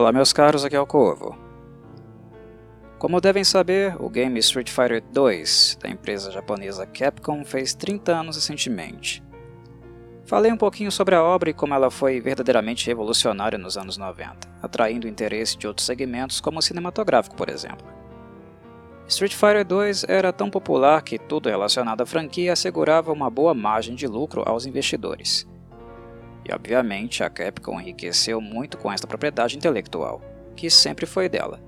Olá meus caros, aqui é o Corvo. Como devem saber, o game Street Fighter 2 da empresa japonesa Capcom fez 30 anos recentemente. Falei um pouquinho sobre a obra e como ela foi verdadeiramente revolucionária nos anos 90, atraindo o interesse de outros segmentos como o cinematográfico, por exemplo. Street Fighter 2 era tão popular que tudo relacionado à franquia assegurava uma boa margem de lucro aos investidores. E obviamente a Capcom enriqueceu muito com esta propriedade intelectual, que sempre foi dela.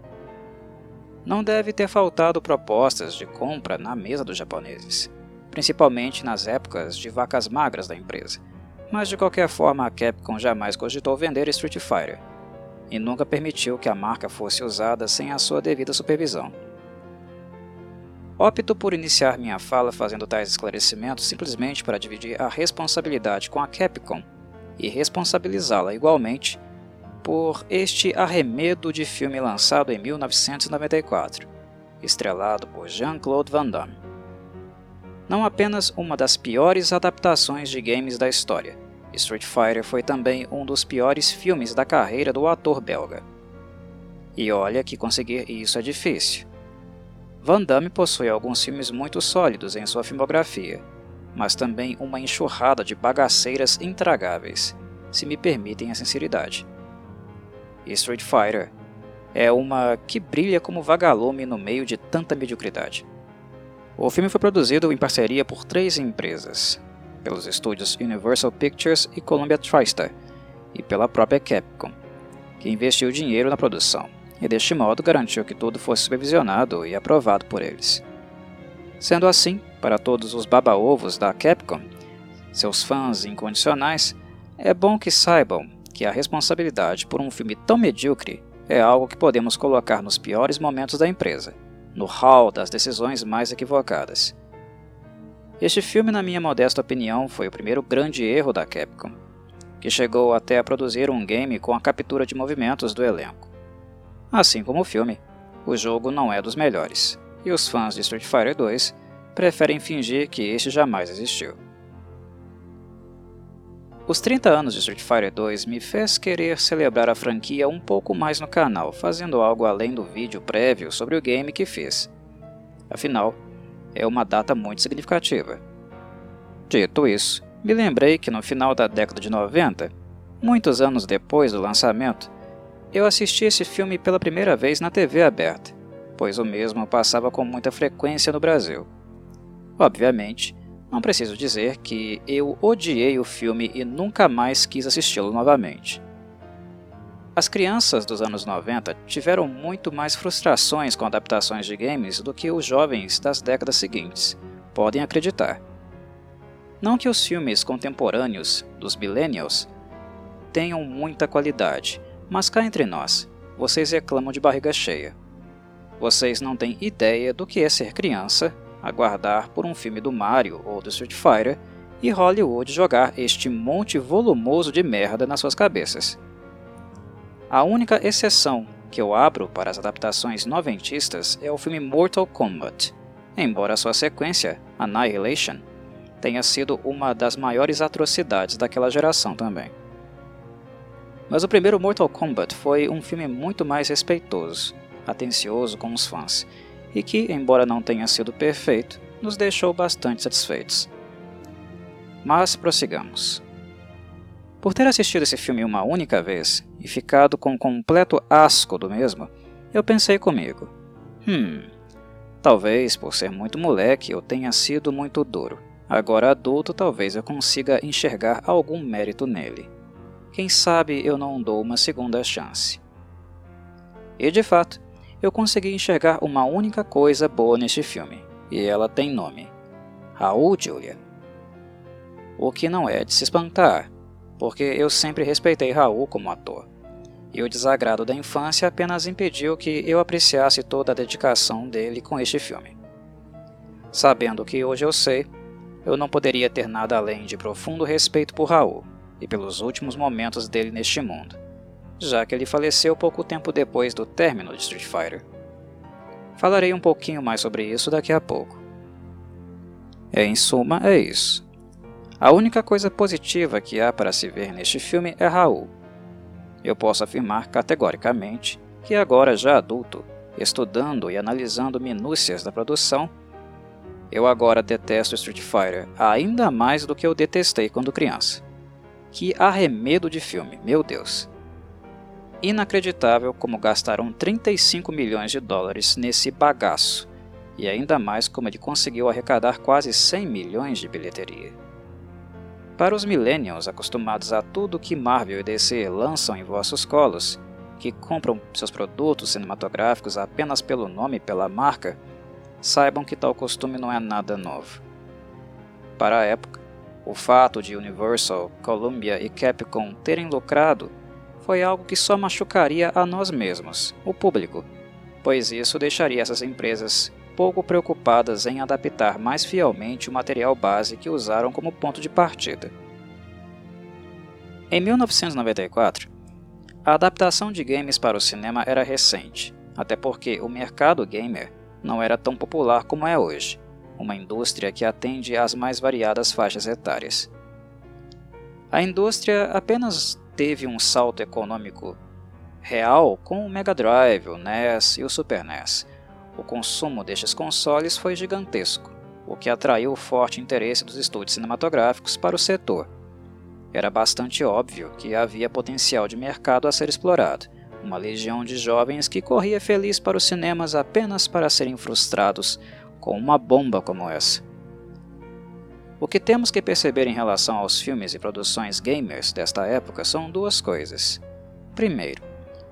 Não deve ter faltado propostas de compra na mesa dos japoneses, principalmente nas épocas de vacas magras da empresa, mas de qualquer forma a Capcom jamais cogitou vender Street Fighter, e nunca permitiu que a marca fosse usada sem a sua devida supervisão. Opto por iniciar minha fala fazendo tais esclarecimentos simplesmente para dividir a responsabilidade com a Capcom e responsabilizá-la igualmente por este arremedo de filme lançado em 1994, estrelado por Jean-Claude Van Damme. Não apenas uma das piores adaptações de games da história, Street Fighter foi também um dos piores filmes da carreira do ator belga. E olha que conseguir isso é difícil. Van Damme possui alguns filmes muito sólidos em sua filmografia, mas também uma enxurrada de bagaceiras intragáveis, se me permitem a sinceridade. Street Fighter é uma que brilha como vagalume no meio de tanta mediocridade. O filme foi produzido em parceria por três empresas, pelos estúdios Universal Pictures e Columbia TriStar, e pela própria Capcom, que investiu dinheiro na produção e deste modo garantiu que tudo fosse supervisionado e aprovado por eles. Sendo assim, para todos os baba-ovos da Capcom, seus fãs incondicionais, é bom que saibam que a responsabilidade por um filme tão medíocre é algo que podemos colocar nos piores momentos da empresa, no hall das decisões mais equivocadas. Este filme, na minha modesta opinião, foi o primeiro grande erro da Capcom, que chegou até a produzir um game com a captura de movimentos do elenco. Assim como o filme, o jogo não é dos melhores, e os fãs de Street Fighter 2 preferem fingir que este jamais existiu. Os 30 anos de Street Fighter 2 me fez querer celebrar a franquia um pouco mais no canal, fazendo algo além do vídeo prévio sobre o game que fiz. Afinal, é uma data muito significativa. Dito isso, me lembrei que no final da década de 90, muitos anos depois do lançamento, eu assisti esse filme pela primeira vez na TV aberta, pois o mesmo passava com muita frequência no Brasil. Obviamente, não preciso dizer que eu odiei o filme e nunca mais quis assisti-lo novamente. As crianças dos anos 90 tiveram muito mais frustrações com adaptações de games do que os jovens das décadas seguintes, podem acreditar. Não que os filmes contemporâneos dos millennials tenham muita qualidade, mas cá entre nós, vocês reclamam de barriga cheia. Vocês não têm ideia do que é ser criança, aguardar por um filme do Mario ou do Street Fighter e Hollywood jogar este monte volumoso de merda nas suas cabeças. A única exceção que eu abro para as adaptações noventistas é o filme Mortal Kombat, embora sua sequência, Annihilation, tenha sido uma das maiores atrocidades daquela geração também. Mas o primeiro Mortal Kombat foi um filme muito mais respeitoso, atencioso com os fãs, e que, embora não tenha sido perfeito, nos deixou bastante satisfeitos. Mas prossigamos. Por ter assistido esse filme uma única vez e ficado com completo asco do mesmo, eu pensei comigo: hum, talvez por ser muito moleque eu tenha sido muito duro. Agora adulto, talvez eu consiga enxergar algum mérito nele. Quem sabe eu não dou uma segunda chance. E de fato, eu consegui enxergar uma única coisa boa neste filme, e ela tem nome: Raul Julia. O que não é de se espantar, porque eu sempre respeitei Raul como ator. E o desagrado da infância apenas impediu que eu apreciasse toda a dedicação dele com este filme. Sabendo o que hoje eu sei, eu não poderia ter nada além de profundo respeito por Raul e pelos últimos momentos dele neste mundo, já que ele faleceu pouco tempo depois do término de Street Fighter. Falarei um pouquinho mais sobre isso daqui a pouco. Em suma, é isso. A única coisa positiva que há para se ver neste filme é Raul. eu posso afirmar categoricamente que agora já adulto, estudando e analisando minúcias da produção, eu agora detesto Street Fighter ainda mais do que eu detestei quando criança. Que arremedo de filme, meu Deus! Inacreditável como gastaram 35 milhões de dólares nesse bagaço, e ainda mais como ele conseguiu arrecadar quase 100 milhões de bilheteria. Para os millennials acostumados a tudo que Marvel e DC lançam em vossos colos, que compram seus produtos cinematográficos apenas pelo nome e pela marca, saibam que tal costume não é nada novo. Para a época, o fato de Universal, Columbia e Capcom terem lucrado foi algo que só machucaria a nós mesmos, o público, pois isso deixaria essas empresas pouco preocupadas em adaptar mais fielmente o material base que usaram como ponto de partida. Em 1994, a adaptação de games para o cinema era recente, até porque o mercado gamer não era tão popular como é hoje, uma indústria que atende às mais variadas faixas etárias. A indústria apenas teve um salto econômico real com o Mega Drive, o NES e o Super NES. O consumo destes consoles foi gigantesco, o que atraiu o forte interesse dos estúdios cinematográficos para o setor. Era bastante óbvio que havia potencial de mercado a ser explorado, uma legião de jovens que corria feliz para os cinemas apenas para serem frustrados com uma bomba como essa. O que temos que perceber em relação aos filmes e produções gamers desta época são duas coisas. Primeiro,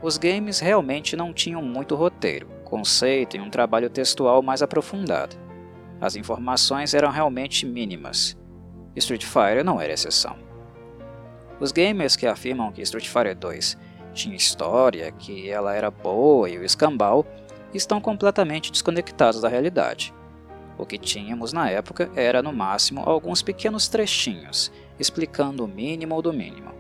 os games realmente não tinham muito roteiro, conceito e um trabalho textual mais aprofundado. As informações eram realmente mínimas. Street Fighter não era exceção. Os gamers que afirmam que Street Fighter 2 tinha história, que ela era boa e o escambau, estão completamente desconectados da realidade. O que tínhamos na época era, no máximo, alguns pequenos trechinhos, explicando o mínimo do mínimo.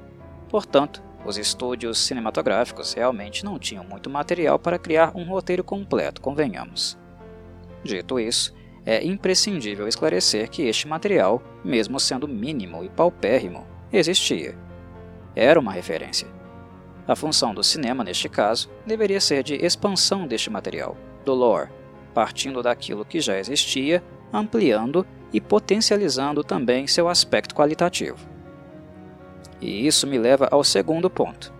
Portanto, os estúdios cinematográficos realmente não tinham muito material para criar um roteiro completo, convenhamos. Dito isso, é imprescindível esclarecer que este material, mesmo sendo mínimo e paupérrimo, existia. Era uma referência a função do cinema, neste caso, deveria ser de expansão deste material, do lore, partindo daquilo que já existia, ampliando e potencializando também seu aspecto qualitativo. E isso me leva ao segundo ponto.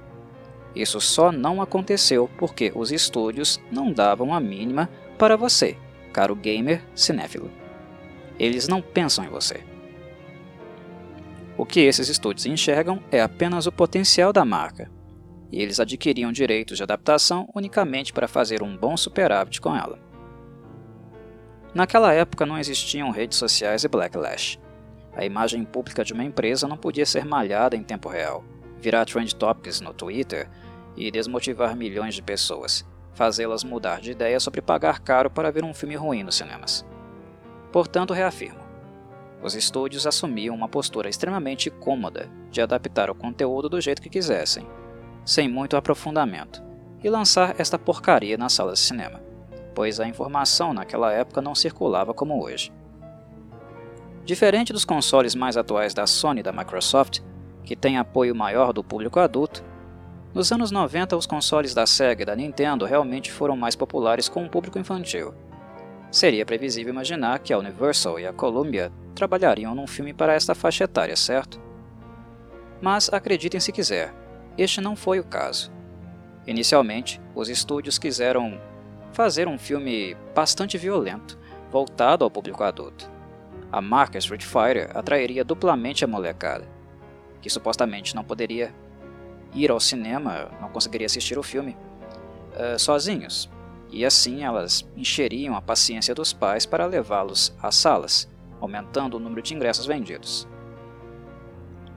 Isso só não aconteceu porque os estúdios não davam a mínima para você, caro gamer cinéfilo. Eles não pensam em você. O que esses estúdios enxergam é apenas o potencial da marca, e eles adquiriam direitos de adaptação unicamente para fazer um bom superávit com ela. Naquela época não existiam redes sociais e backlash. A imagem pública de uma empresa não podia ser malhada em tempo real, virar trend topics no Twitter e desmotivar milhões de pessoas, fazê-las mudar de ideia sobre pagar caro para ver um filme ruim nos cinemas. Portanto, reafirmo: os estúdios assumiam uma postura extremamente cômoda de adaptar o conteúdo do jeito que quisessem, sem muito aprofundamento, e lançar esta porcaria nas salas de cinema, pois a informação naquela época não circulava como hoje. Diferente dos consoles mais atuais da Sony e da Microsoft, que têm apoio maior do público adulto, nos anos 90 os consoles da Sega e da Nintendo realmente foram mais populares com o público infantil. Seria previsível imaginar que a Universal e a Columbia trabalhariam num filme para esta faixa etária, certo? Mas acreditem se quiser, este não foi o caso. Inicialmente, os estúdios quiseram fazer um filme bastante violento, voltado ao público adulto. A marca Street Fighter atrairia duplamente a molecada, que supostamente não poderia ir ao cinema, não conseguiria assistir o filme uh, sozinhos, e assim elas encheriam a paciência dos pais para levá-los às salas, aumentando o número de ingressos vendidos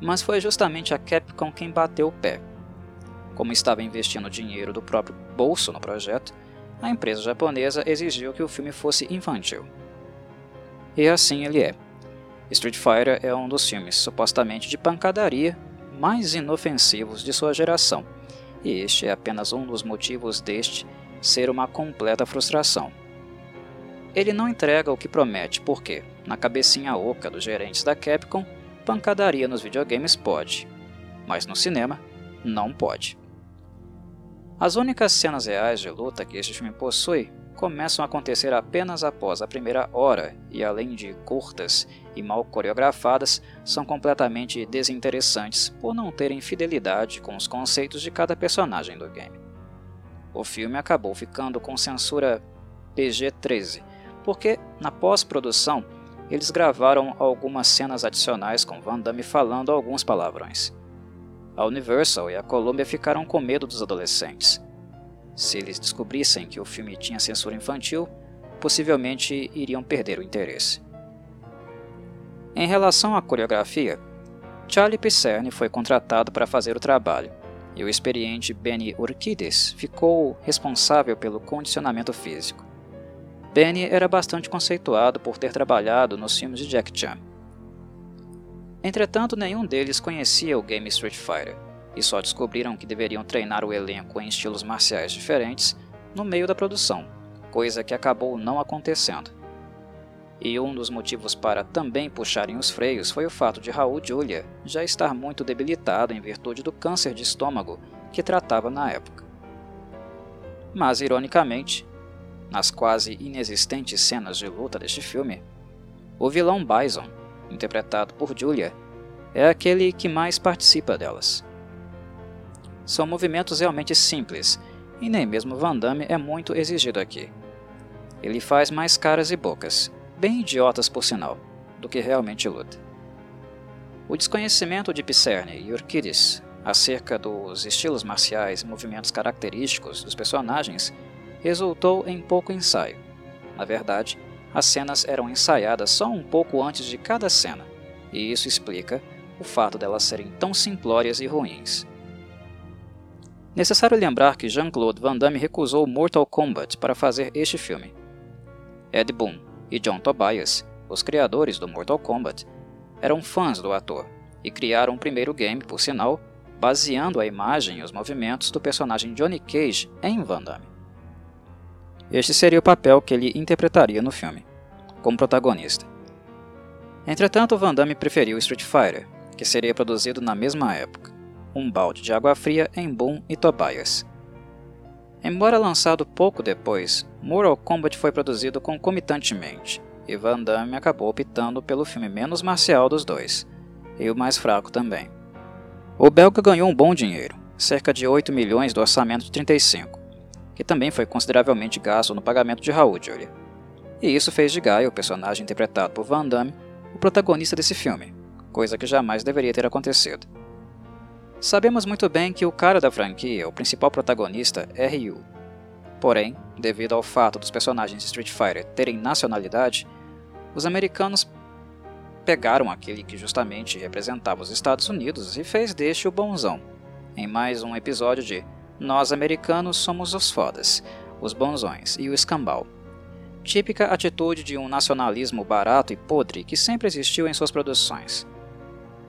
mas foi justamente a Capcom quem bateu o pé. Como estava investindo dinheiro do próprio bolso no projeto, a empresa japonesa exigiu que o filme fosse infantil. E assim ele é. Street Fighter é um dos filmes supostamente de pancadaria mais inofensivos de sua geração, e este é apenas um dos motivos deste ser uma completa frustração. Ele não entrega o que promete porque, na cabecinha oca dos gerentes da Capcom, pancadaria nos videogames pode, mas no cinema não pode. As únicas cenas reais de luta que este filme possui começam a acontecer apenas após a primeira hora e, além de curtas e mal coreografadas, são completamente desinteressantes por não terem fidelidade com os conceitos de cada personagem do game. O filme acabou ficando com censura PG-13, porque na pós-produção eles gravaram algumas cenas adicionais com Van Damme falando alguns palavrões. A Universal e a Columbia ficaram com medo dos adolescentes. Se eles descobrissem que o filme tinha censura infantil, possivelmente iriam perder o interesse. Em relação à coreografia, Charlie Pisserni foi contratado para fazer o trabalho, e o experiente Benny Urquides ficou responsável pelo condicionamento físico. Benny era bastante conceituado por ter trabalhado nos filmes de Jack Chan. Entretanto, nenhum deles conhecia o game Street Fighter, e só descobriram que deveriam treinar o elenco em estilos marciais diferentes no meio da produção, coisa que acabou não acontecendo. E um dos motivos para também puxarem os freios foi o fato de Raul Julia já estar muito debilitado em virtude do câncer de estômago que tratava na época. Mas, ironicamente, nas quase inexistentes cenas de luta deste filme, o vilão Bison, interpretado por Julia, é aquele que mais participa delas. São movimentos realmente simples, e nem mesmo Van Damme é muito exigido aqui. Ele faz mais caras e bocas, bem idiotas por sinal, do que realmente luta. O desconhecimento de Pisserni e Urquidis acerca dos estilos marciais e movimentos característicos dos personagens resultou em pouco ensaio. Na verdade, as cenas eram ensaiadas só um pouco antes de cada cena, e isso explica o fato delas serem tão simplórias e ruins. Necessário lembrar que Jean-Claude Van Damme recusou Mortal Kombat para fazer este filme. Ed Boon e John Tobias, os criadores do Mortal Kombat, eram fãs do ator e criaram o primeiro game, por sinal, baseando a imagem e os movimentos do personagem Johnny Cage em Van Damme. Este seria o papel que ele interpretaria no filme, como protagonista. Entretanto, Van Damme preferiu Street Fighter, que seria produzido na mesma época, um balde de água fria em Boom e Tobias. Embora lançado pouco depois, Mortal Kombat foi produzido concomitantemente, e Van Damme acabou optando pelo filme menos marcial dos dois, e o mais fraco também. O belga ganhou um bom dinheiro, cerca de 8 milhões do orçamento de 35, que também foi consideravelmente gasto no pagamento de Raul Julia. E isso fez de Guy, o personagem interpretado por Van Damme, o protagonista desse filme, coisa que jamais deveria ter acontecido. Sabemos muito bem que o cara da franquia, o principal protagonista, é Ryu. Porém, devido ao fato dos personagens de Street Fighter terem nacionalidade, os americanos pegaram aquele que justamente representava os Estados Unidos e fez deste o bonzão, em mais um episódio de nós americanos somos os fodas, os bonzões e o escambau. Típica atitude de um nacionalismo barato e podre que sempre existiu em suas produções.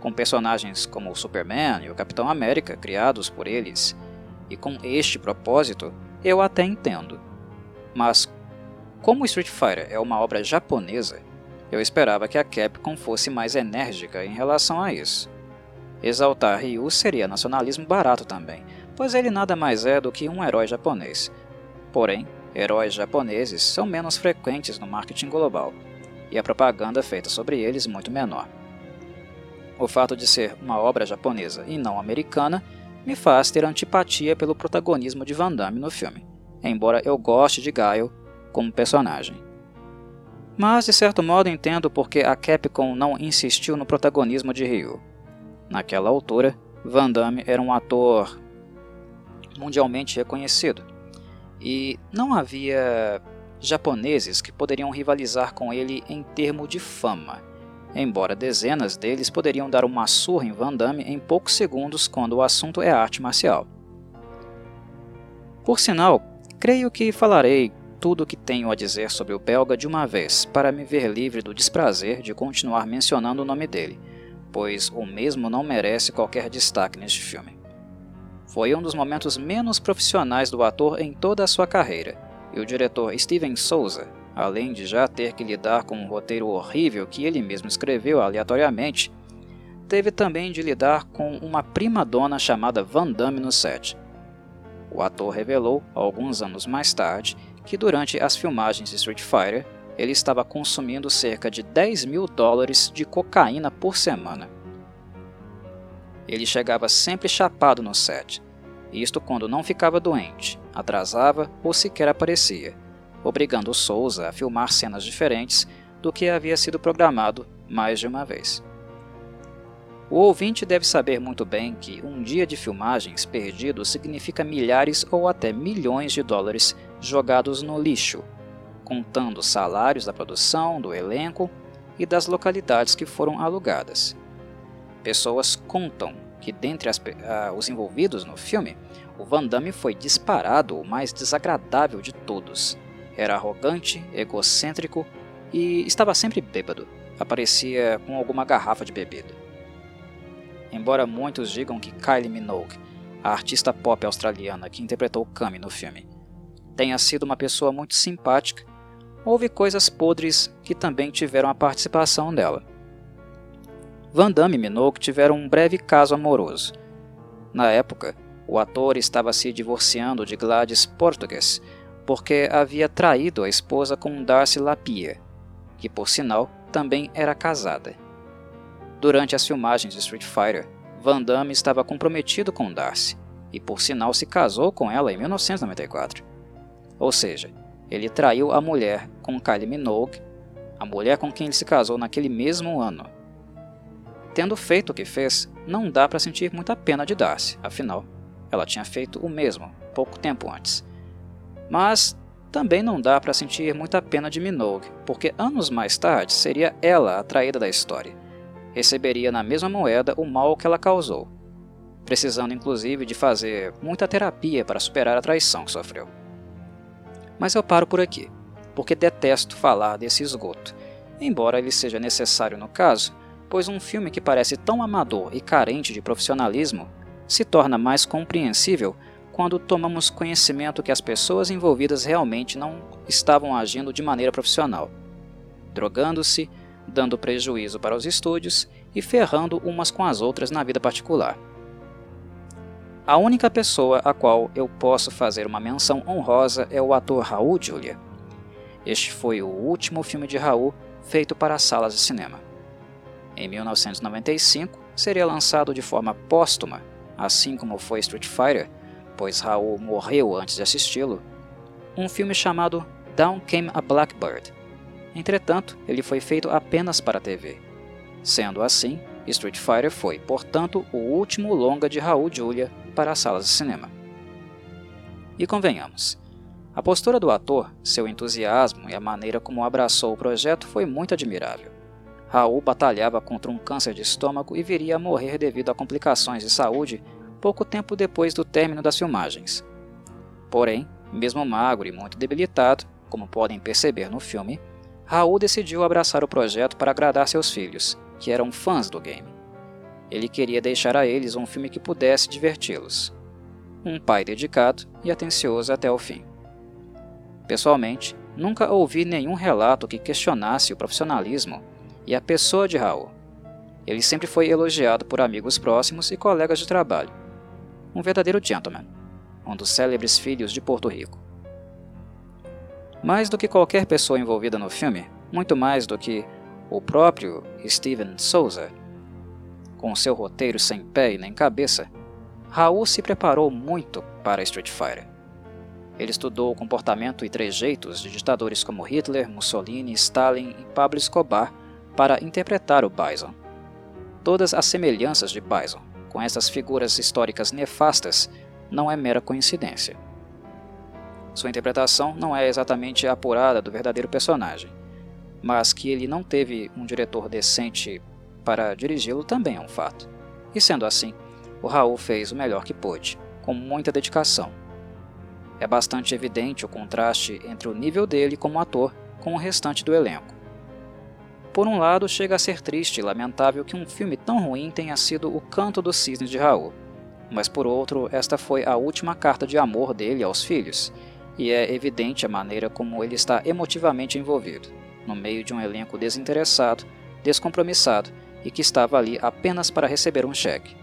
Com personagens como o Superman e o Capitão América criados por eles, e com este propósito, eu até entendo. Mas, como Street Fighter é uma obra japonesa, eu esperava que a Capcom fosse mais enérgica em relação a isso. Exaltar Ryu seria nacionalismo barato também, pois ele nada mais é do que um herói japonês. Porém, heróis japoneses são menos frequentes no marketing global, e a propaganda feita sobre eles muito menor. O fato de ser uma obra japonesa e não americana me faz ter antipatia pelo protagonismo de Van Damme no filme, embora eu goste de Guile como personagem. Mas de certo modo entendo porque a Capcom não insistiu no protagonismo de Ryu. Naquela altura, Van Damme era um ator mundialmente reconhecido. E não havia japoneses que poderiam rivalizar com ele em termos de fama, embora dezenas deles poderiam dar uma surra em Van Damme em poucos segundos quando o assunto é arte marcial. Por sinal, creio que falarei tudo o que tenho a dizer sobre o belga de uma vez, para me ver livre do desprazer de continuar mencionando o nome dele, pois o mesmo não merece qualquer destaque neste filme. Foi um dos momentos menos profissionais do ator em toda a sua carreira, e o diretor Steven Souza, além de já ter que lidar com um roteiro horrível que ele mesmo escreveu aleatoriamente, teve também de lidar com uma prima dona chamada Van Damme no set. o ator revelou, alguns anos mais tarde, que durante as filmagens de Street Fighter, ele estava consumindo cerca de 10 mil dólares de cocaína por semana. Ele chegava sempre chapado no set, isto quando não ficava doente, atrasava ou sequer aparecia, obrigando Souza a filmar cenas diferentes do que havia sido programado mais de uma vez. O ouvinte deve saber muito bem que um dia de filmagens perdido significa milhares ou até milhões de dólares jogados no lixo, contando salários da produção, do elenco e das localidades que foram alugadas. Pessoas contam que, dentre as, uh, os envolvidos no filme, o Van Damme foi disparado o mais desagradável de todos. Era arrogante, egocêntrico e estava sempre bêbado. Aparecia com alguma garrafa de bebida. Embora muitos digam que Kylie Minogue, a artista pop australiana que interpretou Kami no filme, tenha sido uma pessoa muito simpática, houve coisas podres que também tiveram a participação dela. Van Damme e Minogue tiveram um breve caso amoroso. Na época, o ator estava se divorciando de Gladys Portugues porque havia traído a esposa com Darcy Lapierre, que por sinal também era casada. Durante as filmagens de Street Fighter, Van Damme estava comprometido com Darcy e, por sinal, se casou com ela em 1994. Ou seja, ele traiu a mulher com Kylie Minogue, a mulher com quem ele se casou naquele mesmo ano. Tendo feito o que fez, não dá para sentir muita pena de Darcy, afinal, ela tinha feito o mesmo pouco tempo antes. Mas também não dá para sentir muita pena de Minogue, porque anos mais tarde seria ela a traída da história receberia na mesma moeda o mal que ela causou, precisando inclusive de fazer muita terapia para superar a traição que sofreu. Mas eu paro por aqui, porque detesto falar desse esgoto, embora ele seja necessário no caso, pois um filme que parece tão amador e carente de profissionalismo se torna mais compreensível quando tomamos conhecimento que as pessoas envolvidas realmente não estavam agindo de maneira profissional, drogando-se, dando prejuízo para os estúdios e ferrando umas com as outras na vida particular. A única pessoa a qual eu posso fazer uma menção honrosa é o ator Raul Julia. Este foi o último filme de Raul feito para salas de cinema. Em 1995, seria lançado de forma póstuma, assim como foi Street Fighter, pois Raul morreu antes de assisti-lo, um filme chamado Down Came a Blackbird, Entretanto, ele foi feito apenas para a TV. Sendo assim, Street Fighter foi, portanto, o último longa de Raul Julia para as salas de cinema. E convenhamos, a postura do ator, seu entusiasmo e a maneira como abraçou o projeto foi muito admirável. Raul batalhava contra um câncer de estômago e viria a morrer devido a complicações de saúde pouco tempo depois do término das filmagens. Porém, mesmo magro e muito debilitado, como podem perceber no filme, Raul decidiu abraçar o projeto para agradar seus filhos, que eram fãs do game. Ele queria deixar a eles um filme que pudesse diverti-los. Um pai dedicado e atencioso até o fim. Pessoalmente, nunca ouvi nenhum relato que questionasse o profissionalismo e a pessoa de Raul. Ele sempre foi elogiado por amigos próximos e colegas de trabalho. Um verdadeiro gentleman, um dos célebres filhos de Porto Rico. Mais do que qualquer pessoa envolvida no filme, muito mais do que o próprio Steven Souza. Com seu roteiro sem pé e nem cabeça, Raul se preparou muito para Street Fighter. Ele estudou o comportamento e trejeitos de ditadores como Hitler, Mussolini, Stalin e Pablo Escobar para interpretar o Bison. Todas as semelhanças de Bison com essas figuras históricas nefastas não é mera coincidência. Sua interpretação não é exatamente apurada do verdadeiro personagem, mas que ele não teve um diretor decente para dirigi-lo também é um fato. E sendo assim, o Raul fez o melhor que pôde, com muita dedicação. É bastante evidente o contraste entre o nível dele como ator com o restante do elenco. Por um lado, chega a ser triste e lamentável que um filme tão ruim tenha sido O Canto dos Cisnes de Raul, mas por outro, esta foi a última carta de amor dele aos filhos, e é evidente a maneira como ele está emotivamente envolvido, no meio de um elenco desinteressado, descompromissado e que estava ali apenas para receber um cheque.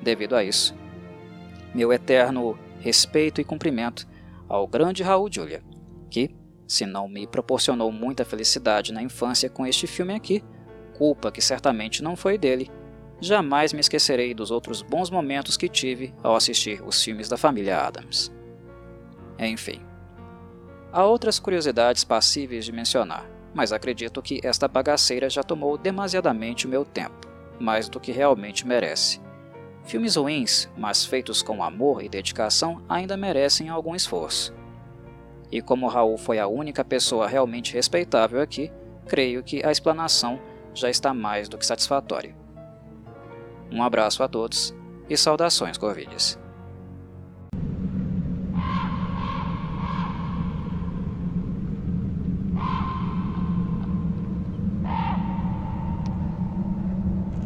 Devido a isso, meu eterno respeito e cumprimento ao grande Raul Julia, que, se não me proporcionou muita felicidade na infância com este filme aqui, culpa que certamente não foi dele, jamais me esquecerei dos outros bons momentos que tive ao assistir os filmes da família Adams. Enfim. Há outras curiosidades passíveis de mencionar, mas acredito que esta bagaceira já tomou demasiadamente o meu tempo, mais do que realmente merece. Filmes ruins, mas feitos com amor e dedicação, ainda merecem algum esforço. E como Raul foi a única pessoa realmente respeitável aqui, creio que a explanação já está mais do que satisfatória. Um abraço a todos e saudações Corvides.